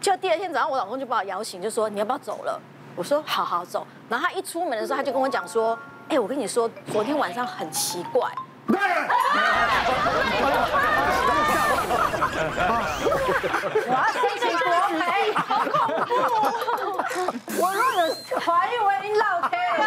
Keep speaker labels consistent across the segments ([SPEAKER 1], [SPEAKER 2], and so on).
[SPEAKER 1] 就第二天早上，我老公就把我摇醒，就说你要不要走了？我说好好走。然后他一出门的时候，他就跟我讲说，哎，我跟你说，昨天晚上很奇怪。我要心情多美，好恐怖！我那个怀孕我已经落胎了。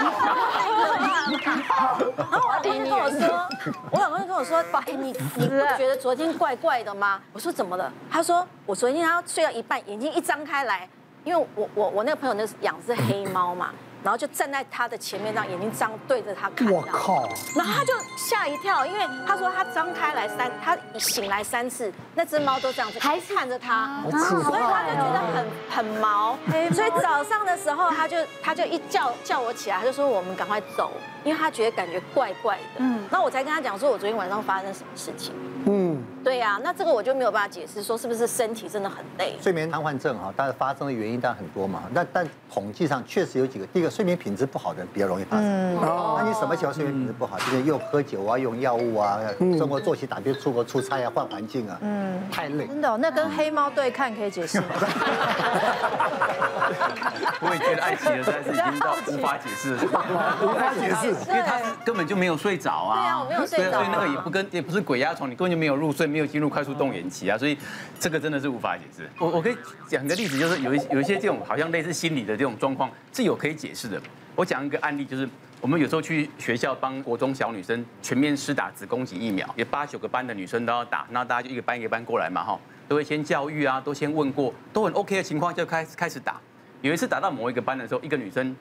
[SPEAKER 1] 然后我老公就跟我说，我老公就跟我说，哎，你你不觉得昨天怪怪的吗？我说怎么了？他说我昨天他睡到一半，眼睛一张开来，因为我我我那个朋友那是养只黑猫嘛。然后就站在他的前面，让眼睛张对着他看。我靠！然后他就吓一跳，因为他说他张开来三，他醒来三次，那只猫都这样子还看着他，所以他就觉得很很毛。所以早上的时候，他就他就一叫叫我起来，他就说我们赶快走，因为他觉得感觉怪怪的。嗯。那我才跟他讲说，我昨天晚上发生什么事情。嗯。对呀，那这个我就没有办法解释，说是不是身体真的很累？
[SPEAKER 2] 睡眠瘫痪症哈，当然发生的原因当然很多嘛。那但统计上确实有几个，第一个睡眠品质不好的人比较容易发生。嗯。那你什么情况睡眠品质不好？就是又喝酒啊，用药物啊，生活作息打拼，出国出差啊，换环境啊，嗯，太累。
[SPEAKER 1] 真的，那跟黑猫对看可以解
[SPEAKER 3] 释吗？爱奇艺的实在是已经到无法解释，无法解释，因为他根本就没有睡着啊。
[SPEAKER 1] 对啊，我没有睡着。
[SPEAKER 3] 所以那个也不跟也不是鬼压床，你根本就没有入睡。没有进入快速动眼期啊，所以这个真的是无法解释。我我可以讲个例子，就是有一有一些这种好像类似心理的这种状况是有可以解释的。我讲一个案例，就是我们有时候去学校帮国中小女生全面施打子宫颈疫苗，有八九个班的女生都要打，那大家就一个班一个班过来嘛，哈，都会先教育啊，都先问过，都很 OK 的情况就开始开始打。有一次打到某一个班的时候，一个女生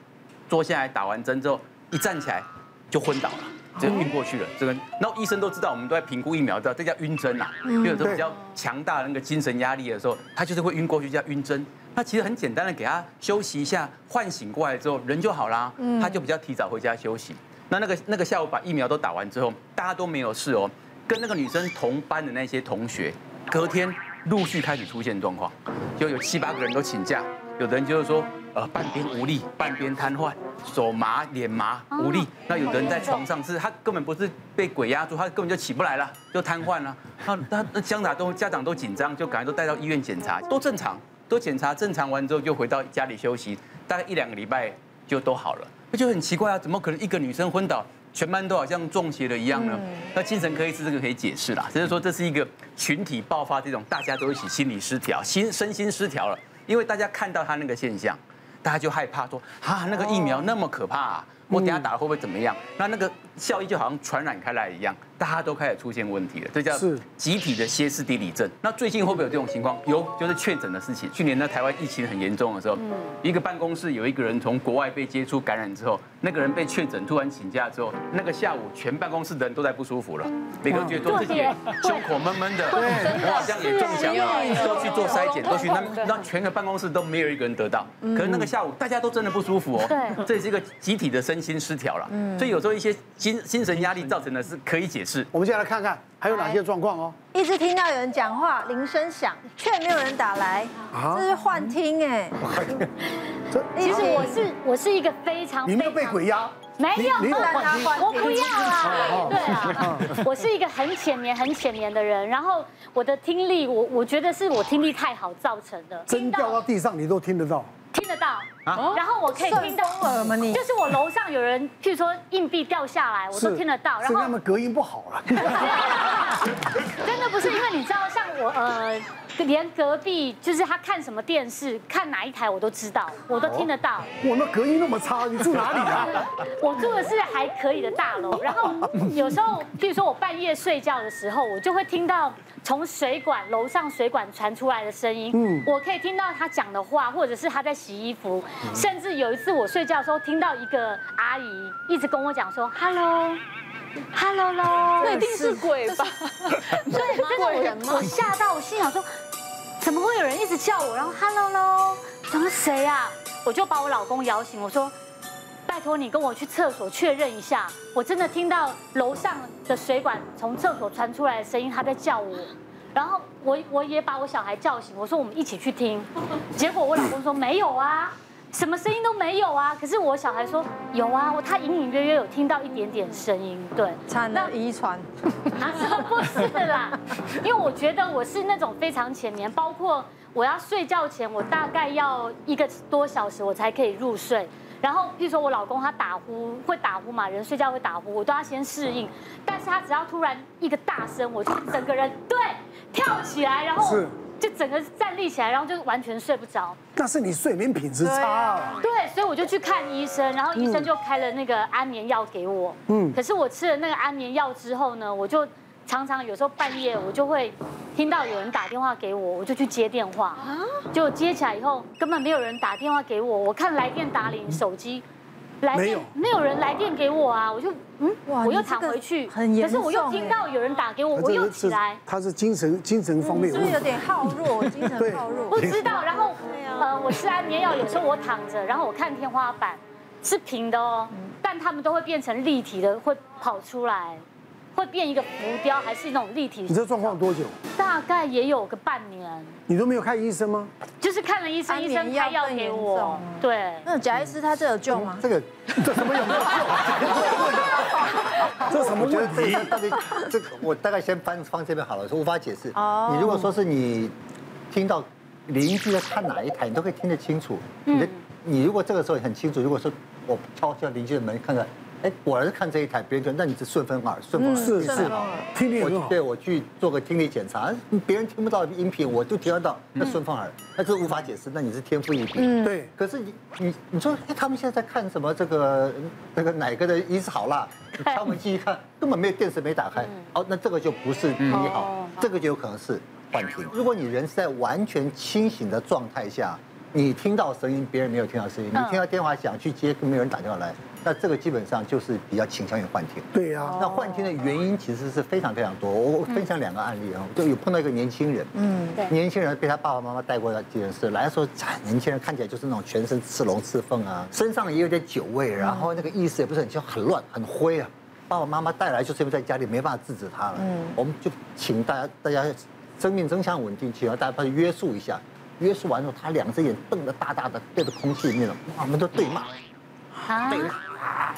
[SPEAKER 3] 坐下来打完针之后，一站起来就昏倒了。就晕过去了，这个，然后医生都知道，我们都在评估疫苗，知道这叫晕针呐。因为有时候比较强大的那个精神压力的时候，他就是会晕过去，叫晕针。那其实很简单的，给他休息一下，唤醒过来之后，人就好啦。他就比较提早回家休息。那那个那个下午把疫苗都打完之后，大家都没有事哦。跟那个女生同班的那些同学，隔天陆续开始出现状况，就有七八个人都请假，有的人就是说。呃，半边无力，半边瘫痪，手麻、脸麻、无力。那有的人在床上是，他根本不是被鬼压住，他根本就起不来了，就瘫痪了。那那那家长都家长都紧张，就赶快都带到医院检查，都正常，都检查正常完之后就回到家里休息，大概一两个礼拜就都好了。那就很奇怪啊，怎么可能一个女生昏倒，全班都好像中邪了一样呢？那精神科医师这个可以解释啦，只是说这是一个群体爆发这种大家都一起心理失调、心身心失调了，因为大家看到他那个现象。大家就害怕说，啊，那个疫苗那么可怕啊，我等下打了会不会怎么样？那那个效益就好像传染开来一样。大家都开始出现问题了，这叫集体的歇斯底里症。那最近会不会有这种情况？有，就是确诊的事情。去年呢，台湾疫情很严重的时候，一个办公室有一个人从国外被接触感染之后，那个人被确诊，突然请假之后，那个下午全办公室的人都在不舒服了，每个人觉得都自己胸口闷闷的，我好像也中奖了，都去做筛检，都去那那全个办公室都没有一个人得到。可是那个下午大家都真的不舒服哦，这是一个集体的身心失调了。所以有时候一些精精神压力造成的是可以解释。是，
[SPEAKER 4] 我们现在来看看还有哪些状况哦。
[SPEAKER 1] 一直听到有人讲话，铃声响，却没有人打来，这是幻听哎。
[SPEAKER 5] 其实我是我是一个非常
[SPEAKER 4] 你没有被鬼压？
[SPEAKER 5] 没有，我不要啦。对啊，我是一个很浅眠、很浅眠的人，然后我的听力，我我觉得是我听力太好造成的。
[SPEAKER 4] 针掉到地上，你都听得到。
[SPEAKER 5] 听得到，然后我可以听到，就是我楼上有人，譬如说硬币掉下来，我都听得到。然后
[SPEAKER 4] 他们隔音不好了。
[SPEAKER 5] 真的不是，因为你知道，像我呃，连隔壁就是他看什么电视，看哪一台我都知道，我都听得到。
[SPEAKER 4] 我那隔音那么差，你住哪里啊？
[SPEAKER 5] 我住的是还可以的大楼，然后有时候，譬如说我半夜睡觉的时候，我就会听到。从水管楼上水管传出来的声音，嗯，我可以听到他讲的话，或者是他在洗衣服，甚至有一次我睡觉的时候听到一个阿姨一直跟我讲说，hello，hello 喽，
[SPEAKER 1] 那一定是鬼吧？
[SPEAKER 5] 所以真的我我吓到，我心想说，怎么会有人一直叫我？然后 hello 喽，怎么谁啊？我就把我老公摇醒，我说。拜托你跟我去厕所确认一下，我真的听到楼上的水管从厕所传出来的声音，他在叫我，然后我我也把我小孩叫醒，我说我们一起去听，结果我老公说没有啊，什么声音都没有啊。可是我小孩说有啊，他隐隐约约有听到一点点声音。对，
[SPEAKER 1] 产了遗传。
[SPEAKER 5] 不是啦，因为我觉得我是那种非常浅眠，包括我要睡觉前，我大概要一个多小时我才可以入睡。然后，譬如说我老公他打呼会打呼嘛，人睡觉会打呼，我都要先适应。但是他只要突然一个大声，我就整个人对跳起来，然后就整个站立起来，然后就完全睡不着。
[SPEAKER 4] 那是你睡眠品质差。
[SPEAKER 5] 对，所以我就去看医生，然后医生就开了那个安眠药给我。嗯。可是我吃了那个安眠药之后呢，我就常常有时候半夜我就会。听到有人打电话给我，我就去接电话。就接起来以后，根本没有人打电话给我。我看来电打铃，手机来电没有，没有人来电给我啊！我就嗯，我又躺回去。很严重。可是我又听到有人打给我，我又起来。
[SPEAKER 4] 他是精神精神方面，
[SPEAKER 1] 是不是有点耗弱？精神 耗弱。
[SPEAKER 5] 不知道。然后呃，我吃安眠药，有时候我躺着，然后我看天花板是平的哦，但他们都会变成立体的，会跑出来。会变一个浮雕，还是那种立体？
[SPEAKER 4] 你这状况多久？
[SPEAKER 5] 大概也有个半年。
[SPEAKER 4] 你都没有看医生吗？
[SPEAKER 5] 就是看了医生，医生开药给我。对。
[SPEAKER 1] 那贾医师他这有救吗？
[SPEAKER 2] 这个这什么有没有救？
[SPEAKER 4] 这什么问题？
[SPEAKER 2] 到底这个我大概先翻放这边好了，说无法解释。哦。你如果说是你听到邻居在看哪一台，你都可以听得清楚。你的你如果这个时候很清楚，如果说我敲敲邻居的门看看。哎，果然是看这一台，别人就那你是顺风耳，顺风耳
[SPEAKER 4] 是是，听力。
[SPEAKER 2] 对，我去做个听力检查，别人听不到音频，我就听得到，那顺风耳，那这无法解释，那你是天赋异禀。嗯，对。可是你你你说，哎，他们现在在看什么？这个那个哪个的医师好啦？你敲门进去看，根本没有电视没打开。哦，那这个就不是听力好，这个就有可能是幻听。如果你人是在完全清醒的状态下，你听到声音，别人没有听到声音，你听到电话响去接，没有人打电话来。那这个基本上就是比较倾向于幻听。
[SPEAKER 4] 对呀。
[SPEAKER 2] 那幻听的原因其实是非常非常多。我我分享两个案例啊，就有碰到一个年轻人。嗯，对。年轻人被他爸爸妈妈带过来急诊室，来的时候，年轻人看起来就是那种全身刺龙刺凤啊，身上也有点酒味，然后那个意识也不是很清，很乱，很灰啊。爸爸妈妈带来就是因为在家里没办法制止他了。嗯。我们就请大家大家生命真相稳定器，然后大家约束一下。约束完之后，他两只眼瞪得大大的，对着空气里面了，哇，我们都对骂。对骂。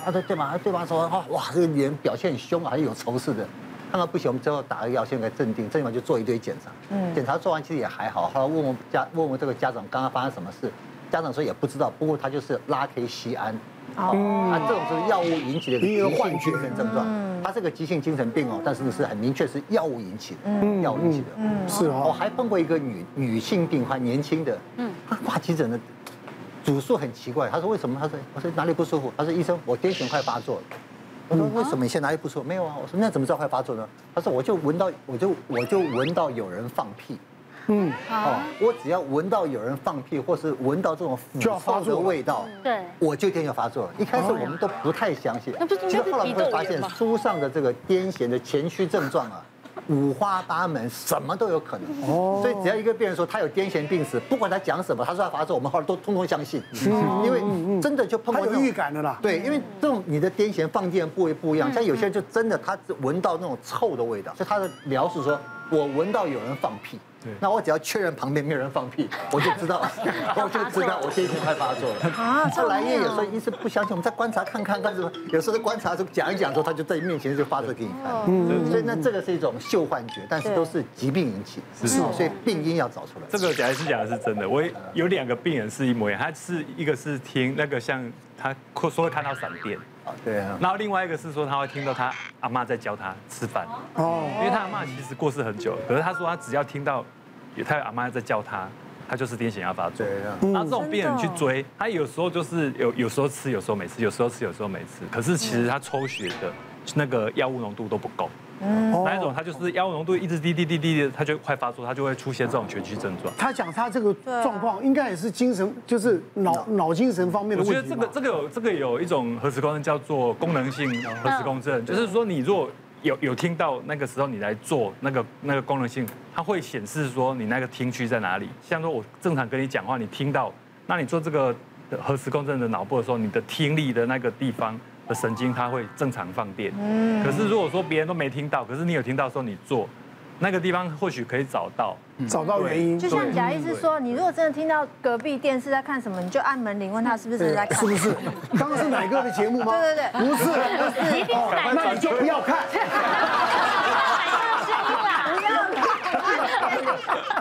[SPEAKER 2] 啊，对对骂，对方说，哇，这个脸表现很凶啊，还是有仇视的。看到不行，我们最后打个药，先给镇定，镇定完就做一堆检查。嗯，检查做完其实也还好。后来问问家，问问这个家长刚刚发生什么事，家长说也不知道，不过他就是拉 K 酰胺。哦。啊，这种是药物引起的急性精神症状。嗯。他是个急性精神病哦，但是是很明确是药物引起的。嗯。药物引起的。嗯。是哦。我还碰过一个女女性病患，年轻的。嗯。她挂急诊的。主诉很奇怪，他说为什么？他说我说哪里不舒服？他说医生，我癫痫快发作了。我说为什么你现在哪里不舒服？没有啊。我说那怎么知道快发作呢？他说我就闻到，我就我就闻到有人放屁。嗯，哦，我只要闻到有人放屁，或是闻到这种腐臭的味道，对，我就癫痫发作了。一开始我们都不太相信，其实后来我们会发现书上的这个癫痫的前驱症状啊。五花八门，什么都有可能。哦，所以只要一个病人说他有癫痫病史，不管他讲什么，他说他发作，我们后来都通通相信。嗯，因为真的就碰到这种
[SPEAKER 4] 预感的啦。
[SPEAKER 2] 对，因为这种你的癫痫放电部位不一样，像有些人就真的他闻到那种臭的味道，所以他的描述说，我闻到有人放屁。那我只要确认旁边没有人放屁，我就知道，我就知道我癫痫快发作了。啊，后来因为有时候医生不相信，我们再观察看看，但是有时候观察就讲一讲之后，他就在你面前就发作给你看。嗯，所以那这个是一种嗅幻觉，但是都是疾病引起，是，所以病因要找出来。
[SPEAKER 6] 这个贾医师讲的是真的，我有两个病人是一模一样，他是一个是听那个像他说会看到闪电，啊对啊，然后另外一个是说他会听到他阿妈在教他吃饭，哦，因为他阿妈其实过世很久，可是他说他只要听到。他阿妈在叫他，他就是癫痫要发作。那这种病人去追，他有时候就是有有时候吃，有时候没吃，有时候吃，有时候没吃。可是其实他抽血的那个药物浓度都不够。嗯。那一种他就是药物浓度一直滴滴滴滴的，他就快发作，他就会出现这种全区症状。
[SPEAKER 4] 他讲他这个状况应该也是精神，就是脑脑精神方面的问题。
[SPEAKER 6] 我觉得这个这个有这个有一种核磁共振叫做功能性核磁共振，就是说你若。有有听到那个时候你来做那个那个功能性，它会显示说你那个听区在哪里。像说我正常跟你讲话，你听到，那你做这个核磁共振的脑部的时候，你的听力的那个地方的神经它会正常放电。嗯。可是如果说别人都没听到，可是你有听到的时候你做，那个地方或许可以找到，
[SPEAKER 4] 找到原因。
[SPEAKER 7] 就像贾医师说，你如果真的听到隔壁电视在看什么，你就按门铃问他是不是在看，
[SPEAKER 4] 是不是？刚刚是哪个的节目吗？
[SPEAKER 7] 对对对，
[SPEAKER 4] 不是，不是，那你就不要看。